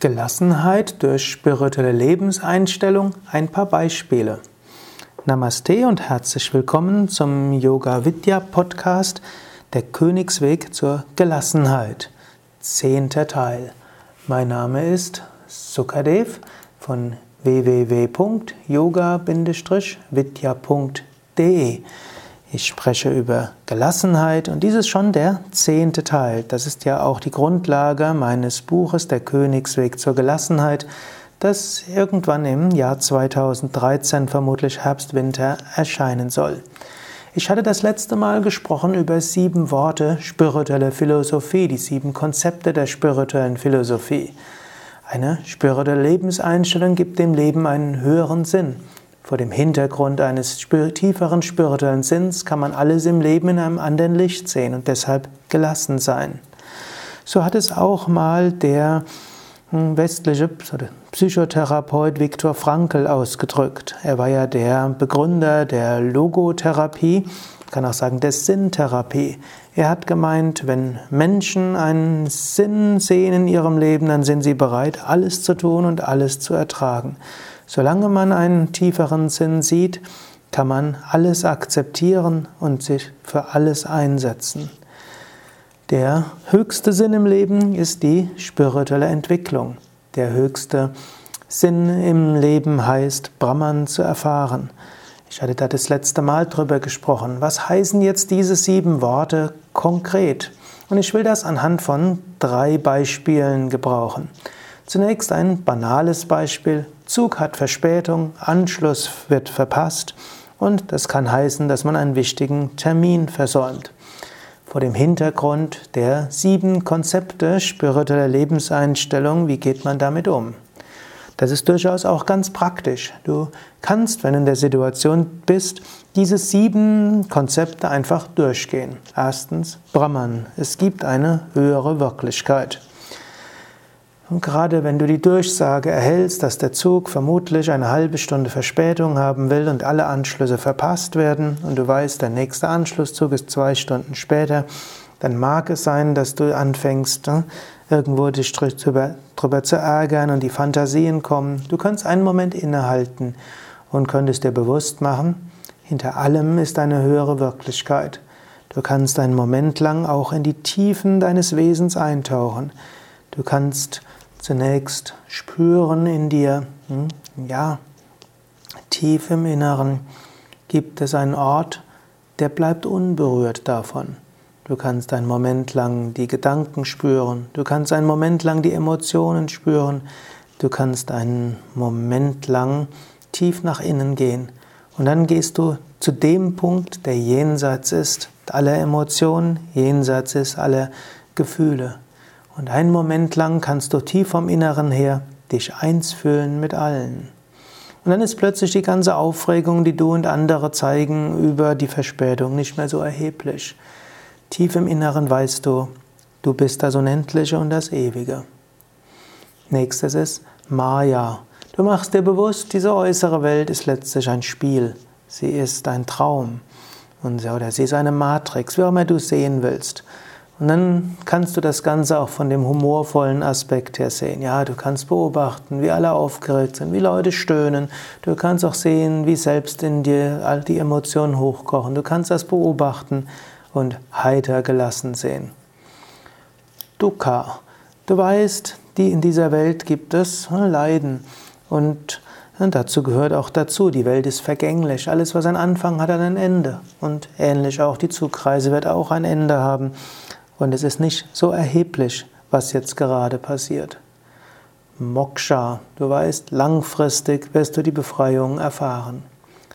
Gelassenheit durch spirituelle Lebenseinstellung ein paar Beispiele. Namaste und herzlich willkommen zum Yoga Vidya Podcast Der Königsweg zur Gelassenheit. Zehnter Teil. Mein Name ist Sukadev von www.yoga-vidya.de. Ich spreche über Gelassenheit und dies ist schon der zehnte Teil. Das ist ja auch die Grundlage meines Buches Der Königsweg zur Gelassenheit, das irgendwann im Jahr 2013, vermutlich Herbst, Winter, erscheinen soll. Ich hatte das letzte Mal gesprochen über sieben Worte spirituelle Philosophie, die sieben Konzepte der spirituellen Philosophie. Eine spirituelle Lebenseinstellung gibt dem Leben einen höheren Sinn. Vor dem Hintergrund eines tieferen spirituellen Sinns kann man alles im Leben in einem anderen Licht sehen und deshalb gelassen sein. So hat es auch mal der hm, westliche Psychotherapeut Viktor Frankl ausgedrückt. Er war ja der Begründer der Logotherapie, kann auch sagen der Sinntherapie. Er hat gemeint, wenn Menschen einen Sinn sehen in ihrem Leben, dann sind sie bereit, alles zu tun und alles zu ertragen. Solange man einen tieferen Sinn sieht, kann man alles akzeptieren und sich für alles einsetzen. Der höchste Sinn im Leben ist die spirituelle Entwicklung. Der höchste Sinn im Leben heißt, Brahman zu erfahren. Ich hatte da das letzte Mal drüber gesprochen. Was heißen jetzt diese sieben Worte konkret? Und ich will das anhand von drei Beispielen gebrauchen. Zunächst ein banales Beispiel. Zug hat Verspätung, Anschluss wird verpasst und das kann heißen, dass man einen wichtigen Termin versäumt. Vor dem Hintergrund der sieben Konzepte spiritueller Lebenseinstellung, wie geht man damit um? Das ist durchaus auch ganz praktisch. Du kannst, wenn du in der Situation bist, diese sieben Konzepte einfach durchgehen. Erstens, Brahman. Es gibt eine höhere Wirklichkeit. Und gerade wenn du die Durchsage erhältst, dass der Zug vermutlich eine halbe Stunde Verspätung haben will und alle Anschlüsse verpasst werden und du weißt, der nächste Anschlusszug ist zwei Stunden später, dann mag es sein, dass du anfängst, ne, irgendwo dich drüber, drüber zu ärgern und die Fantasien kommen. Du kannst einen Moment innehalten und könntest dir bewusst machen, hinter allem ist eine höhere Wirklichkeit. Du kannst einen Moment lang auch in die Tiefen deines Wesens eintauchen. Du kannst zunächst spüren in dir, hm, ja, tief im Inneren gibt es einen Ort, der bleibt unberührt davon. Du kannst einen Moment lang die Gedanken spüren, du kannst einen Moment lang die Emotionen spüren, du kannst einen Moment lang tief nach innen gehen und dann gehst du zu dem Punkt, der jenseits ist, aller Emotionen, jenseits ist aller Gefühle. Und einen Moment lang kannst du tief vom Inneren her dich eins fühlen mit allen. Und dann ist plötzlich die ganze Aufregung, die du und andere zeigen über die Verspätung, nicht mehr so erheblich. Tief im Inneren weißt du, du bist das Unendliche und das Ewige. Nächstes ist Maya. Du machst dir bewusst, diese äußere Welt ist letztlich ein Spiel. Sie ist ein Traum. oder sie ist eine Matrix, wie auch immer du sehen willst. Und dann kannst du das Ganze auch von dem humorvollen Aspekt her sehen. Ja, du kannst beobachten, wie alle aufgeregt sind, wie Leute stöhnen. Du kannst auch sehen, wie selbst in dir all die Emotionen hochkochen. Du kannst das beobachten und heiter gelassen sehen. Dukkha. Du weißt, die in dieser Welt gibt es Leiden und dazu gehört auch dazu, die Welt ist vergänglich. Alles, was einen Anfang hat, hat ein Ende. Und ähnlich auch die Zugreise wird auch ein Ende haben. Und es ist nicht so erheblich, was jetzt gerade passiert. Moksha, du weißt, langfristig wirst du die Befreiung erfahren.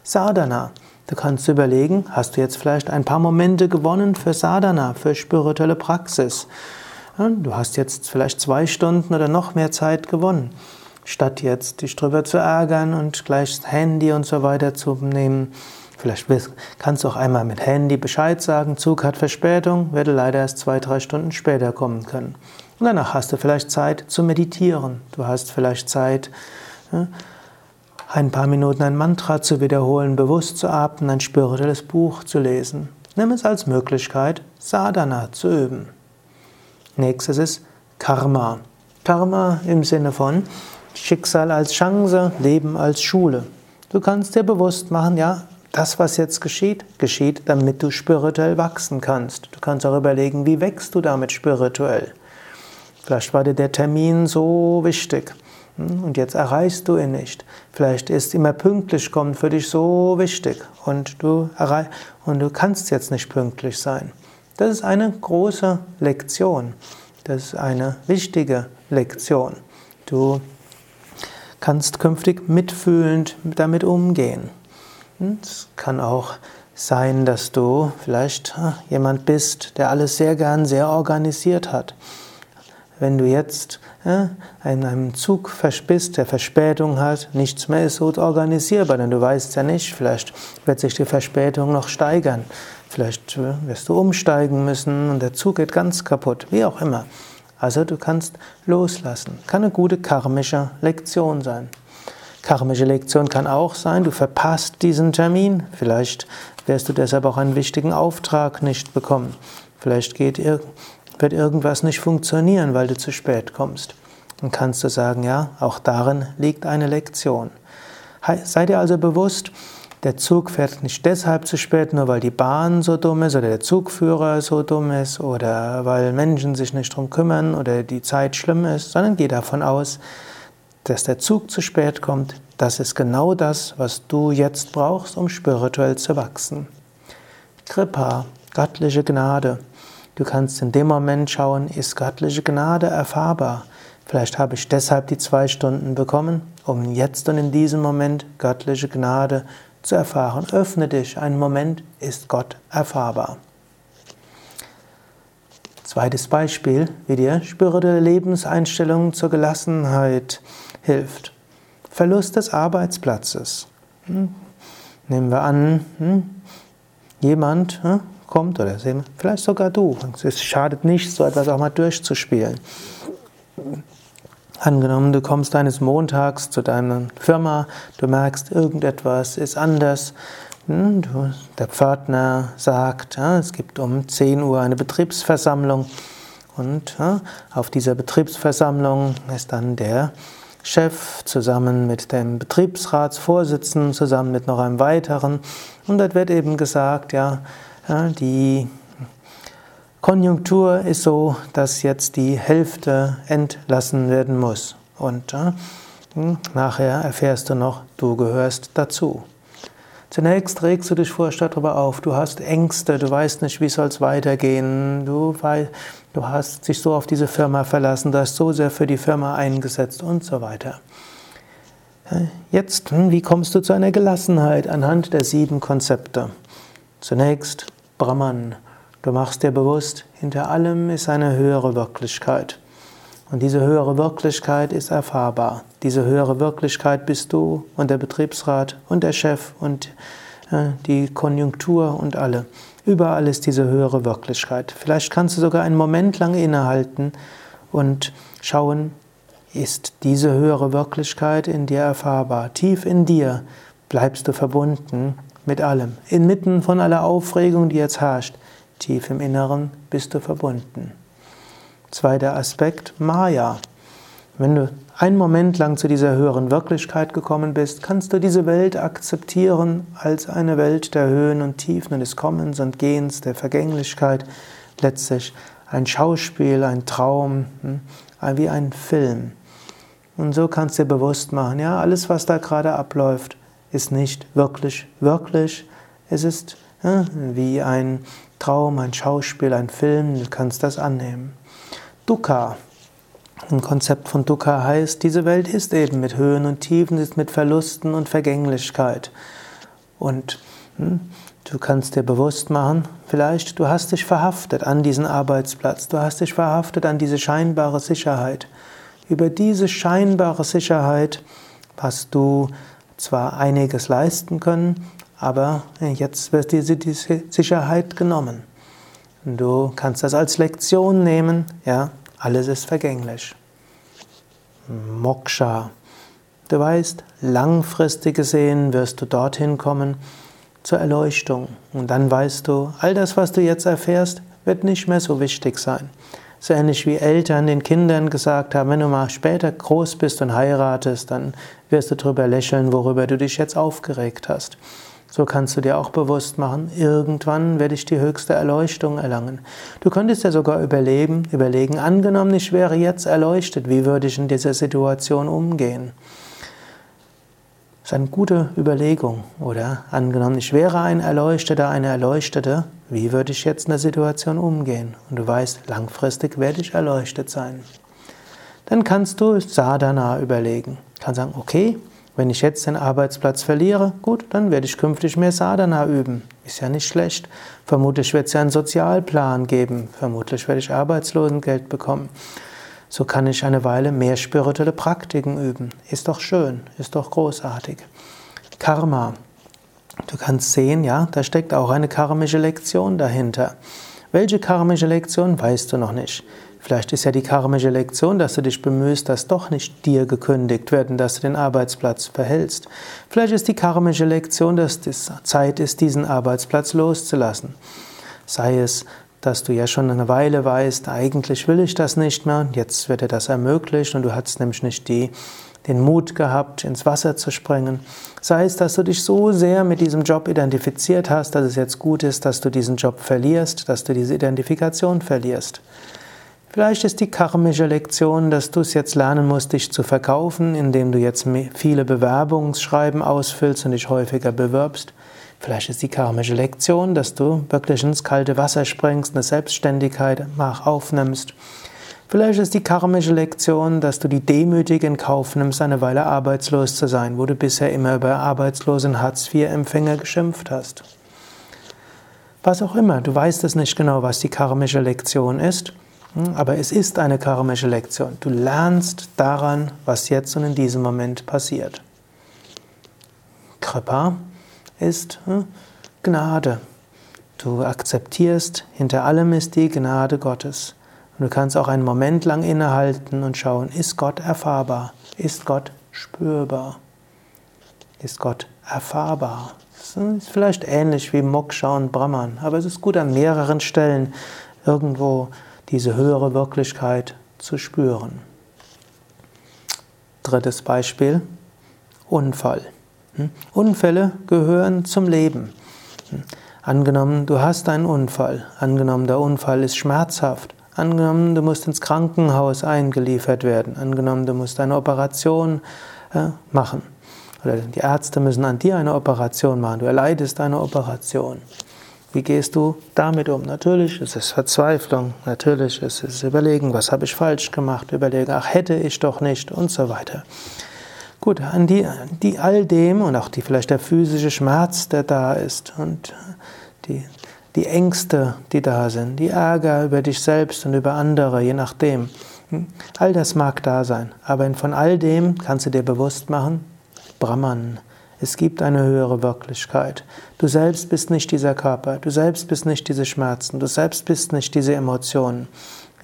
Sadhana, du kannst überlegen, hast du jetzt vielleicht ein paar Momente gewonnen für Sadhana, für spirituelle Praxis. Du hast jetzt vielleicht zwei Stunden oder noch mehr Zeit gewonnen. Statt jetzt dich drüber zu ärgern und gleich das Handy und so weiter zu nehmen, Vielleicht kannst du auch einmal mit Handy Bescheid sagen, Zug hat Verspätung, werde leider erst zwei, drei Stunden später kommen können. Und danach hast du vielleicht Zeit zu meditieren. Du hast vielleicht Zeit, ein paar Minuten ein Mantra zu wiederholen, bewusst zu atmen, ein spirituelles Buch zu lesen. Nimm es als Möglichkeit, Sadhana zu üben. Nächstes ist Karma. Karma im Sinne von Schicksal als Chance, Leben als Schule. Du kannst dir bewusst machen, ja, das, was jetzt geschieht, geschieht, damit du spirituell wachsen kannst. Du kannst auch überlegen, wie wächst du damit spirituell. Vielleicht war dir der Termin so wichtig hm, und jetzt erreichst du ihn nicht. Vielleicht ist immer pünktlich kommen für dich so wichtig und du, und du kannst jetzt nicht pünktlich sein. Das ist eine große Lektion. Das ist eine wichtige Lektion. Du kannst künftig mitfühlend damit umgehen. Es kann auch sein, dass du vielleicht ah, jemand bist, der alles sehr gern sehr organisiert hat. Wenn du jetzt in einem Zug bist, der Verspätung hat, nichts mehr ist so organisierbar, denn du weißt ja nicht, vielleicht wird sich die Verspätung noch steigern. Vielleicht äh, wirst du umsteigen müssen und der Zug geht ganz kaputt, wie auch immer. Also du kannst loslassen. Kann eine gute karmische Lektion sein. Karmische Lektion kann auch sein, du verpasst diesen Termin. Vielleicht wirst du deshalb auch einen wichtigen Auftrag nicht bekommen. Vielleicht geht, wird irgendwas nicht funktionieren, weil du zu spät kommst. Dann kannst du sagen, ja, auch darin liegt eine Lektion. Sei dir also bewusst, der Zug fährt nicht deshalb zu spät, nur weil die Bahn so dumm ist oder der Zugführer so dumm ist oder weil Menschen sich nicht drum kümmern oder die Zeit schlimm ist, sondern geh davon aus, dass der Zug zu spät kommt, das ist genau das, was du jetzt brauchst, um spirituell zu wachsen. Kripa, göttliche Gnade. Du kannst in dem Moment schauen, ist göttliche Gnade erfahrbar? Vielleicht habe ich deshalb die zwei Stunden bekommen, um jetzt und in diesem Moment göttliche Gnade zu erfahren. Öffne dich, ein Moment ist Gott erfahrbar. Zweites Beispiel, wie dir spirituelle Lebenseinstellung zur Gelassenheit hilft. Verlust des Arbeitsplatzes. Hm? Nehmen wir an, hm? jemand hm, kommt oder vielleicht sogar du. Es schadet nicht, so etwas auch mal durchzuspielen. Angenommen, du kommst eines Montags zu deiner Firma, du merkst, irgendetwas ist anders. Der Pförtner sagt, es gibt um 10 Uhr eine Betriebsversammlung und auf dieser Betriebsversammlung ist dann der Chef zusammen mit dem Betriebsratsvorsitzenden, zusammen mit noch einem weiteren. Und dort wird eben gesagt, ja, die Konjunktur ist so, dass jetzt die Hälfte entlassen werden muss. Und hm, nachher erfährst du noch, du gehörst dazu. Zunächst regst du dich furchtbar darüber auf, du hast Ängste, du weißt nicht, wie soll es weitergehen, du, du hast dich so auf diese Firma verlassen, du hast so sehr für die Firma eingesetzt und so weiter. Jetzt, hm, wie kommst du zu einer Gelassenheit anhand der sieben Konzepte? Zunächst Brahman. Du machst dir bewusst, hinter allem ist eine höhere Wirklichkeit. Und diese höhere Wirklichkeit ist erfahrbar. Diese höhere Wirklichkeit bist du und der Betriebsrat und der Chef und die Konjunktur und alle. Überall ist diese höhere Wirklichkeit. Vielleicht kannst du sogar einen Moment lang innehalten und schauen, ist diese höhere Wirklichkeit in dir erfahrbar? Tief in dir bleibst du verbunden mit allem. Inmitten von aller Aufregung, die jetzt herrscht, tief im Inneren bist du verbunden. Zweiter Aspekt, Maya. Wenn du einen Moment lang zu dieser höheren Wirklichkeit gekommen bist, kannst du diese Welt akzeptieren als eine Welt der Höhen und Tiefen und des Kommens und Gehens, der Vergänglichkeit, letztlich ein Schauspiel, ein Traum, hm, wie ein Film. Und so kannst du dir bewusst machen, ja, alles, was da gerade abläuft, ist nicht wirklich, wirklich. Es ist ja, wie ein Traum, ein Schauspiel, ein Film, du kannst das annehmen. Dukkha. Ein Konzept von Dukkha heißt, diese Welt ist eben mit Höhen und Tiefen, ist mit Verlusten und Vergänglichkeit. Und hm, du kannst dir bewusst machen, vielleicht du hast dich verhaftet an diesen Arbeitsplatz, du hast dich verhaftet an diese scheinbare Sicherheit. Über diese scheinbare Sicherheit hast du zwar einiges leisten können, aber jetzt wird dir die Sicherheit genommen. Du kannst das als Lektion nehmen, ja, alles ist vergänglich. Moksha. Du weißt, langfristig gesehen wirst du dorthin kommen zur Erleuchtung. Und dann weißt du, all das, was du jetzt erfährst, wird nicht mehr so wichtig sein. So ähnlich wie Eltern den Kindern gesagt haben, wenn du mal später groß bist und heiratest, dann wirst du drüber lächeln, worüber du dich jetzt aufgeregt hast. So kannst du dir auch bewusst machen, irgendwann werde ich die höchste Erleuchtung erlangen. Du könntest ja sogar überleben, überlegen, angenommen, ich wäre jetzt erleuchtet, wie würde ich in dieser Situation umgehen? Das ist eine gute Überlegung, oder? Angenommen, ich wäre ein Erleuchteter, eine Erleuchtete, wie würde ich jetzt in der Situation umgehen? Und du weißt, langfristig werde ich erleuchtet sein. Dann kannst du Sadhana überlegen. Du kannst sagen, okay, wenn ich jetzt den Arbeitsplatz verliere, gut, dann werde ich künftig mehr Sadhana üben. Ist ja nicht schlecht. Vermutlich wird es ja einen Sozialplan geben. Vermutlich werde ich Arbeitslosengeld bekommen. So kann ich eine Weile mehr spirituelle Praktiken üben. Ist doch schön, ist doch großartig. Karma. Du kannst sehen, ja, da steckt auch eine karmische Lektion dahinter. Welche karmische Lektion weißt du noch nicht? Vielleicht ist ja die karmische Lektion, dass du dich bemühst, dass doch nicht dir gekündigt wird und dass du den Arbeitsplatz behältst. Vielleicht ist die karmische Lektion, dass es Zeit ist, diesen Arbeitsplatz loszulassen. Sei es dass du ja schon eine Weile weißt, eigentlich will ich das nicht mehr, jetzt wird dir das ermöglicht und du hast nämlich nicht die, den Mut gehabt, ins Wasser zu springen. Sei es, dass du dich so sehr mit diesem Job identifiziert hast, dass es jetzt gut ist, dass du diesen Job verlierst, dass du diese Identifikation verlierst. Vielleicht ist die karmische Lektion, dass du es jetzt lernen musst, dich zu verkaufen, indem du jetzt viele Bewerbungsschreiben ausfüllst und dich häufiger bewirbst. Vielleicht ist die karmische Lektion, dass du wirklich ins kalte Wasser springst, eine Selbstständigkeit aufnimmst. Vielleicht ist die karmische Lektion, dass du die demütig in Kauf nimmst, eine Weile arbeitslos zu sein, wo du bisher immer über arbeitslosen Hartz-IV-Empfänger geschimpft hast. Was auch immer, du weißt es nicht genau, was die karmische Lektion ist, aber es ist eine karmische Lektion. Du lernst daran, was jetzt und in diesem Moment passiert. Kripa ist hm, Gnade. Du akzeptierst, hinter allem ist die Gnade Gottes. Und du kannst auch einen Moment lang innehalten und schauen, ist Gott erfahrbar? Ist Gott spürbar? Ist Gott erfahrbar? Das ist vielleicht ähnlich wie Moksha und Brahman, aber es ist gut an mehreren Stellen irgendwo diese höhere Wirklichkeit zu spüren. Drittes Beispiel, Unfall. Hm? Unfälle gehören zum Leben. Hm? Angenommen, du hast einen Unfall. Angenommen, der Unfall ist schmerzhaft. Angenommen, du musst ins Krankenhaus eingeliefert werden. Angenommen, du musst eine Operation äh, machen. Oder die Ärzte müssen an dir eine Operation machen. Du erleidest eine Operation. Wie gehst du damit um? Natürlich ist es Verzweiflung. Natürlich ist es Überlegen, was habe ich falsch gemacht? Überlegen, ach, hätte ich doch nicht und so weiter. Gut, an die, die all dem und auch die vielleicht der physische Schmerz, der da ist und die, die Ängste, die da sind, die Ärger über dich selbst und über andere, je nachdem. Hm, all das mag da sein, aber von all dem kannst du dir bewusst machen, Brahman. Es gibt eine höhere Wirklichkeit. Du selbst bist nicht dieser Körper, du selbst bist nicht diese Schmerzen, du selbst bist nicht diese Emotionen.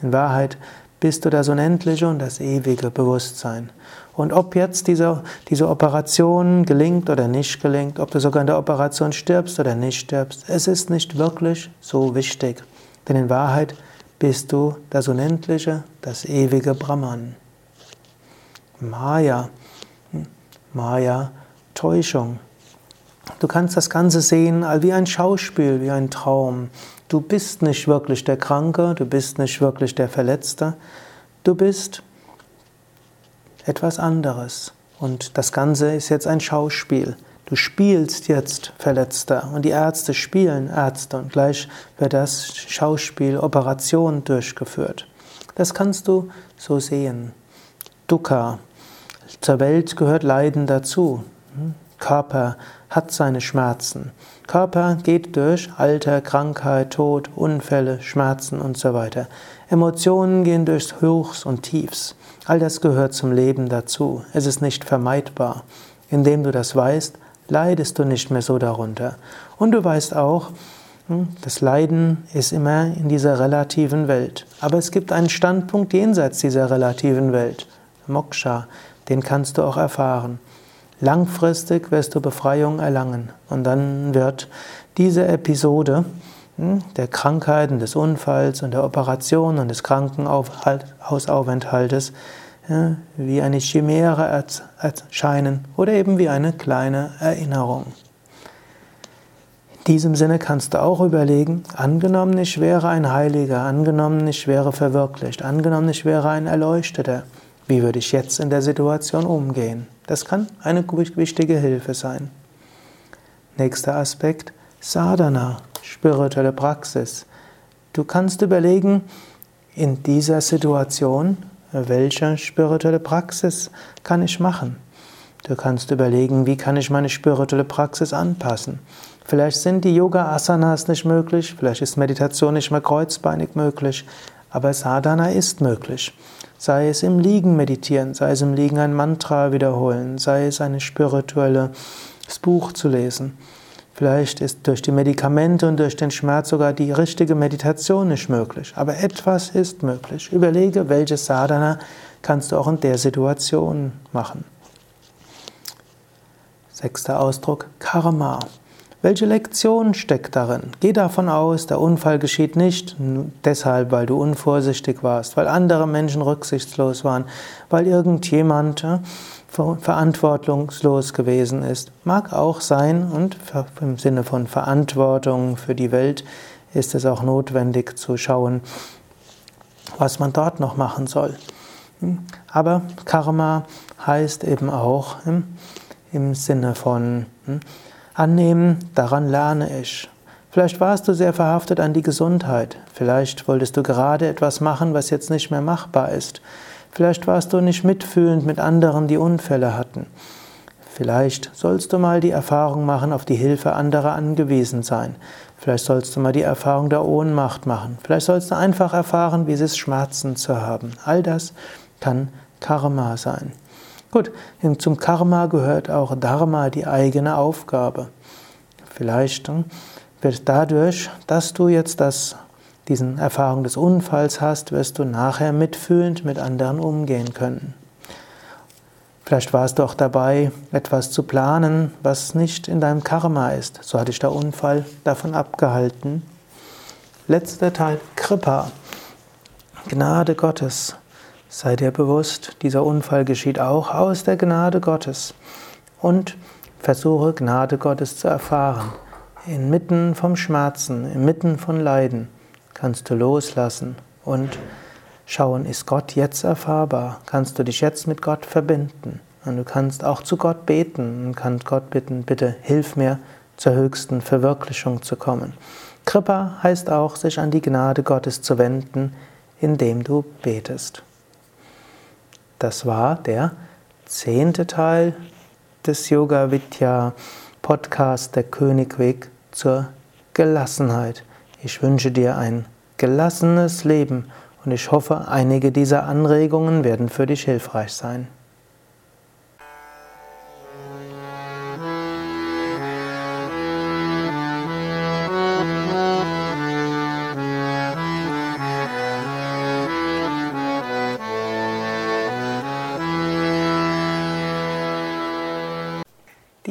In Wahrheit bist du das Unendliche und das ewige Bewusstsein. Und ob jetzt diese, diese Operation gelingt oder nicht gelingt, ob du sogar in der Operation stirbst oder nicht stirbst, es ist nicht wirklich so wichtig. Denn in Wahrheit bist du das Unendliche, das ewige Brahman. Maya, Maya, Täuschung. Du kannst das Ganze sehen wie ein Schauspiel, wie ein Traum. Du bist nicht wirklich der Kranke, du bist nicht wirklich der Verletzte, du bist etwas anderes. Und das Ganze ist jetzt ein Schauspiel. Du spielst jetzt Verletzter und die Ärzte spielen Ärzte und gleich wird das Schauspiel Operation durchgeführt. Das kannst du so sehen. Dukkha. Zur Welt gehört Leiden dazu. Körper hat seine Schmerzen. Körper geht durch Alter, Krankheit, Tod, Unfälle, Schmerzen und so weiter. Emotionen gehen durch Hochs und Tiefs. All das gehört zum Leben dazu. Es ist nicht vermeidbar. Indem du das weißt, leidest du nicht mehr so darunter. Und du weißt auch, hm, das Leiden ist immer in dieser relativen Welt. Aber es gibt einen Standpunkt jenseits dieser relativen Welt. Moksha, den kannst du auch erfahren. Langfristig wirst du Befreiung erlangen. Und dann wird diese Episode hm, der Krankheiten, des Unfalls und der Operation und des Krankenhausaufenthaltes wie eine Chimäre erscheinen oder eben wie eine kleine Erinnerung. In diesem Sinne kannst du auch überlegen, angenommen ich wäre ein Heiliger, angenommen ich wäre verwirklicht, angenommen ich wäre ein Erleuchteter, wie würde ich jetzt in der Situation umgehen? Das kann eine wichtige Hilfe sein. Nächster Aspekt, Sadhana, spirituelle Praxis. Du kannst überlegen, in dieser Situation, welche spirituelle Praxis kann ich machen? Du kannst überlegen, wie kann ich meine spirituelle Praxis anpassen? Vielleicht sind die Yoga-Asanas nicht möglich, vielleicht ist Meditation nicht mehr kreuzbeinig möglich, aber Sadhana ist möglich. Sei es im Liegen meditieren, sei es im Liegen ein Mantra wiederholen, sei es ein spirituelles Buch zu lesen. Vielleicht ist durch die Medikamente und durch den Schmerz sogar die richtige Meditation nicht möglich. Aber etwas ist möglich. Überlege, welches Sadhana kannst du auch in der Situation machen. Sechster Ausdruck, Karma. Welche Lektion steckt darin? Geh davon aus, der Unfall geschieht nicht deshalb, weil du unvorsichtig warst, weil andere Menschen rücksichtslos waren, weil irgendjemand äh, verantwortungslos gewesen ist. Mag auch sein und im Sinne von Verantwortung für die Welt ist es auch notwendig zu schauen, was man dort noch machen soll. Aber Karma heißt eben auch im, im Sinne von hm, Annehmen, daran lerne ich. Vielleicht warst du sehr verhaftet an die Gesundheit. Vielleicht wolltest du gerade etwas machen, was jetzt nicht mehr machbar ist. Vielleicht warst du nicht mitfühlend mit anderen, die Unfälle hatten. Vielleicht sollst du mal die Erfahrung machen, auf die Hilfe anderer angewiesen sein. Vielleicht sollst du mal die Erfahrung der Ohnmacht machen. Vielleicht sollst du einfach erfahren, wie es ist, Schmerzen zu haben. All das kann Karma sein. Gut, zum Karma gehört auch Dharma, die eigene Aufgabe. Vielleicht hm, wird dadurch, dass du jetzt das, diesen Erfahrung des Unfalls hast, wirst du nachher mitfühlend mit anderen umgehen können. Vielleicht warst du auch dabei, etwas zu planen, was nicht in deinem Karma ist. So hat dich der Unfall davon abgehalten. Letzter Teil, Kripa. Gnade Gottes. Sei dir bewusst, dieser Unfall geschieht auch aus der Gnade Gottes. Und versuche Gnade Gottes zu erfahren. Inmitten vom Schmerzen, inmitten von Leiden kannst du loslassen und schauen, ist Gott jetzt erfahrbar? Kannst du dich jetzt mit Gott verbinden? Und du kannst auch zu Gott beten und kannst Gott bitten, bitte hilf mir zur höchsten Verwirklichung zu kommen. Kripa heißt auch, sich an die Gnade Gottes zu wenden, indem du betest. Das war der zehnte Teil des Yoga Vidya Podcast Der Königweg zur Gelassenheit. Ich wünsche dir ein gelassenes Leben und ich hoffe, einige dieser Anregungen werden für dich hilfreich sein.